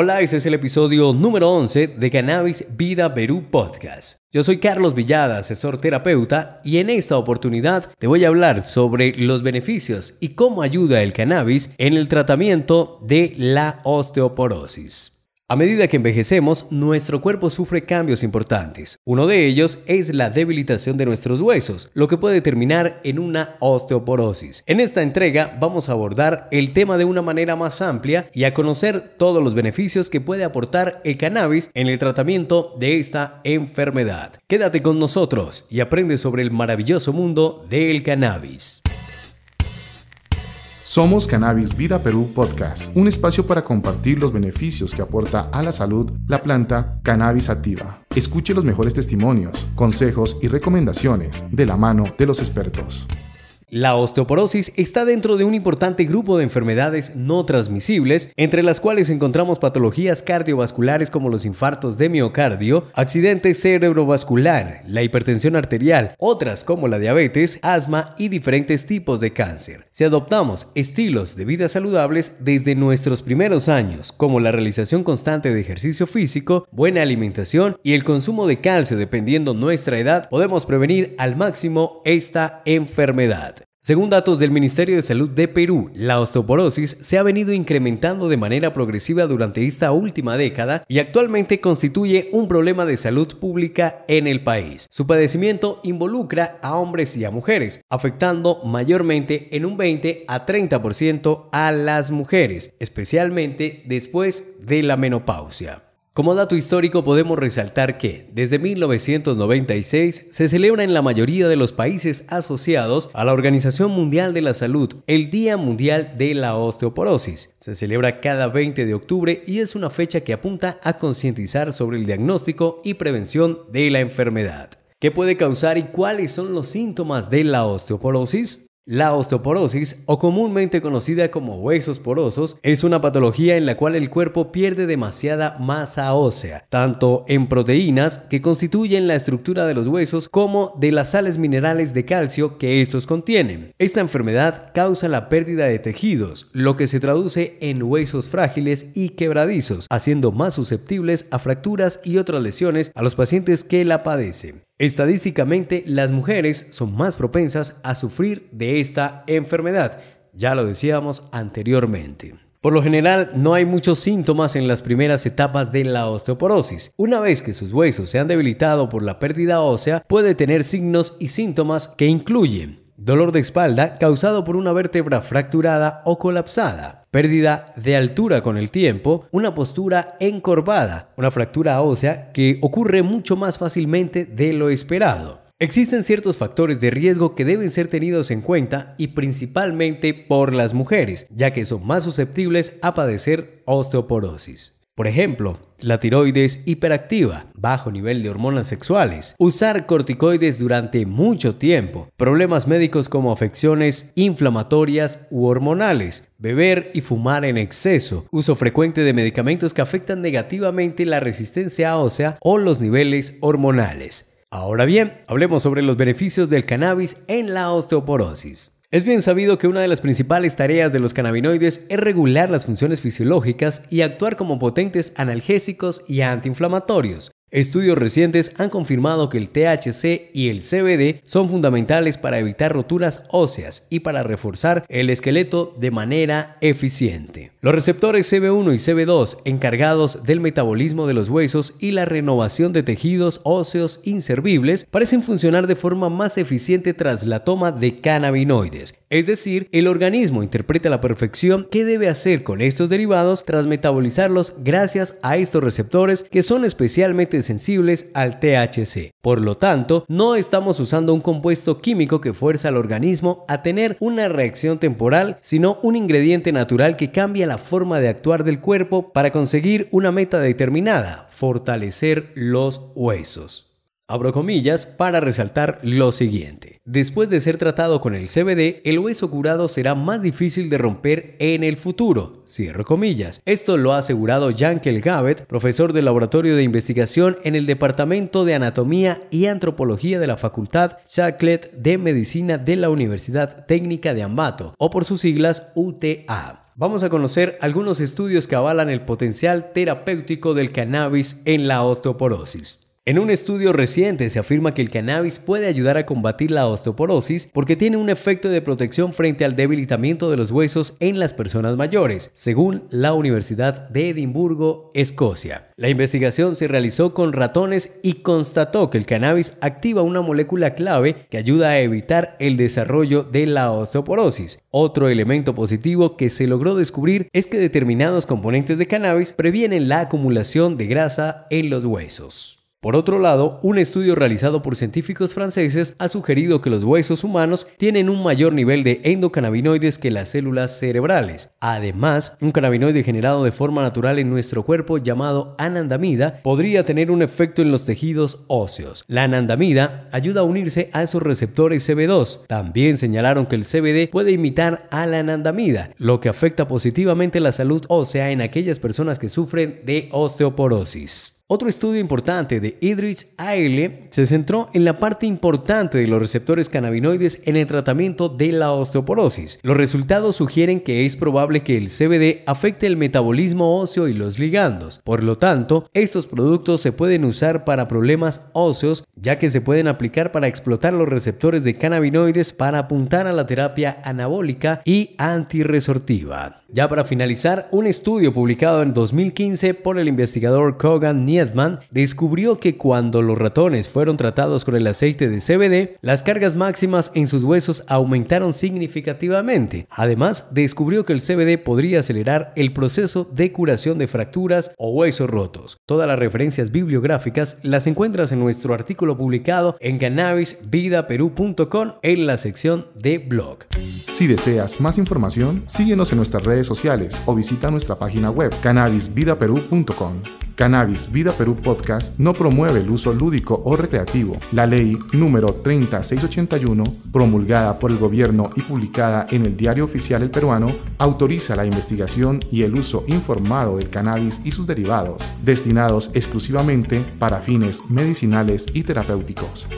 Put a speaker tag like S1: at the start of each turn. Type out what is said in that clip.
S1: Hola, este es el episodio número 11 de Cannabis Vida Perú Podcast. Yo soy Carlos Villada, asesor terapeuta, y en esta oportunidad te voy a hablar sobre los beneficios y cómo ayuda el cannabis en el tratamiento de la osteoporosis. A medida que envejecemos, nuestro cuerpo sufre cambios importantes. Uno de ellos es la debilitación de nuestros huesos, lo que puede terminar en una osteoporosis. En esta entrega vamos a abordar el tema de una manera más amplia y a conocer todos los beneficios que puede aportar el cannabis en el tratamiento de esta enfermedad. Quédate con nosotros y aprende sobre el maravilloso mundo del cannabis.
S2: Somos Cannabis Vida Perú Podcast, un espacio para compartir los beneficios que aporta a la salud la planta cannabis activa. Escuche los mejores testimonios, consejos y recomendaciones de la mano de los expertos.
S1: La osteoporosis está dentro de un importante grupo de enfermedades no transmisibles, entre las cuales encontramos patologías cardiovasculares como los infartos de miocardio, accidente cerebrovascular, la hipertensión arterial, otras como la diabetes, asma y diferentes tipos de cáncer. Si adoptamos estilos de vida saludables desde nuestros primeros años, como la realización constante de ejercicio físico, buena alimentación y el consumo de calcio dependiendo nuestra edad, podemos prevenir al máximo esta enfermedad. Según datos del Ministerio de Salud de Perú, la osteoporosis se ha venido incrementando de manera progresiva durante esta última década y actualmente constituye un problema de salud pública en el país. Su padecimiento involucra a hombres y a mujeres, afectando mayormente en un 20 a 30% a las mujeres, especialmente después de la menopausia. Como dato histórico podemos resaltar que desde 1996 se celebra en la mayoría de los países asociados a la Organización Mundial de la Salud el Día Mundial de la Osteoporosis. Se celebra cada 20 de octubre y es una fecha que apunta a concientizar sobre el diagnóstico y prevención de la enfermedad. ¿Qué puede causar y cuáles son los síntomas de la osteoporosis? La osteoporosis, o comúnmente conocida como huesos porosos, es una patología en la cual el cuerpo pierde demasiada masa ósea, tanto en proteínas que constituyen la estructura de los huesos como de las sales minerales de calcio que estos contienen. Esta enfermedad causa la pérdida de tejidos, lo que se traduce en huesos frágiles y quebradizos, haciendo más susceptibles a fracturas y otras lesiones a los pacientes que la padecen. Estadísticamente, las mujeres son más propensas a sufrir de esta enfermedad, ya lo decíamos anteriormente. Por lo general, no hay muchos síntomas en las primeras etapas de la osteoporosis. Una vez que sus huesos se han debilitado por la pérdida ósea, puede tener signos y síntomas que incluyen dolor de espalda causado por una vértebra fracturada o colapsada, pérdida de altura con el tiempo, una postura encorvada, una fractura ósea que ocurre mucho más fácilmente de lo esperado. Existen ciertos factores de riesgo que deben ser tenidos en cuenta y principalmente por las mujeres, ya que son más susceptibles a padecer osteoporosis. Por ejemplo, la tiroides hiperactiva, bajo nivel de hormonas sexuales, usar corticoides durante mucho tiempo, problemas médicos como afecciones inflamatorias u hormonales, beber y fumar en exceso, uso frecuente de medicamentos que afectan negativamente la resistencia ósea o los niveles hormonales. Ahora bien, hablemos sobre los beneficios del cannabis en la osteoporosis. Es bien sabido que una de las principales tareas de los cannabinoides es regular las funciones fisiológicas y actuar como potentes analgésicos y antiinflamatorios, Estudios recientes han confirmado que el THC y el CBD son fundamentales para evitar roturas óseas y para reforzar el esqueleto de manera eficiente. Los receptores CB1 y CB2 encargados del metabolismo de los huesos y la renovación de tejidos óseos inservibles parecen funcionar de forma más eficiente tras la toma de cannabinoides. Es decir, el organismo interpreta a la perfección qué debe hacer con estos derivados tras metabolizarlos gracias a estos receptores que son especialmente sensibles al THC. Por lo tanto, no estamos usando un compuesto químico que fuerza al organismo a tener una reacción temporal, sino un ingrediente natural que cambia la forma de actuar del cuerpo para conseguir una meta determinada, fortalecer los huesos. Abro comillas para resaltar lo siguiente. Después de ser tratado con el CBD, el hueso curado será más difícil de romper en el futuro. Cierro comillas. Esto lo ha asegurado Jankel Gavet, profesor del Laboratorio de Investigación en el Departamento de Anatomía y Antropología de la Facultad Chaclet de Medicina de la Universidad Técnica de Ambato, o por sus siglas UTA. vamos a conocer algunos estudios que avalan el potencial terapéutico del cannabis en la osteoporosis. En un estudio reciente se afirma que el cannabis puede ayudar a combatir la osteoporosis porque tiene un efecto de protección frente al debilitamiento de los huesos en las personas mayores, según la Universidad de Edimburgo, Escocia. La investigación se realizó con ratones y constató que el cannabis activa una molécula clave que ayuda a evitar el desarrollo de la osteoporosis. Otro elemento positivo que se logró descubrir es que determinados componentes de cannabis previenen la acumulación de grasa en los huesos. Por otro lado, un estudio realizado por científicos franceses ha sugerido que los huesos humanos tienen un mayor nivel de endocannabinoides que las células cerebrales. Además, un cannabinoide generado de forma natural en nuestro cuerpo llamado anandamida podría tener un efecto en los tejidos óseos. La anandamida ayuda a unirse a esos receptores CB2. También señalaron que el CBD puede imitar a la anandamida, lo que afecta positivamente la salud ósea en aquellas personas que sufren de osteoporosis. Otro estudio importante de Idris Aile se centró en la parte importante de los receptores cannabinoides en el tratamiento de la osteoporosis. Los resultados sugieren que es probable que el CBD afecte el metabolismo óseo y los ligandos. Por lo tanto, estos productos se pueden usar para problemas óseos ya que se pueden aplicar para explotar los receptores de cannabinoides para apuntar a la terapia anabólica y antiresortiva. Ya para finalizar, un estudio publicado en 2015 por el investigador Kogan Niedman descubrió que cuando los ratones fueron tratados con el aceite de CBD, las cargas máximas en sus huesos aumentaron significativamente. Además, descubrió que el CBD podría acelerar el proceso de curación de fracturas o huesos rotos. Todas las referencias bibliográficas las encuentras en nuestro artículo publicado en cannabisvidaperú.com en la sección de blog.
S2: Si deseas más información, síguenos en nuestras redes sociales o visita nuestra página web cannabisvidaperú.com. Cannabis Perú Podcast no promueve el uso lúdico o recreativo. La ley número 30681, promulgada por el gobierno y publicada en el Diario Oficial El Peruano, autoriza la investigación y el uso informado del cannabis y sus derivados, destinados exclusivamente para fines medicinales y terapéuticos.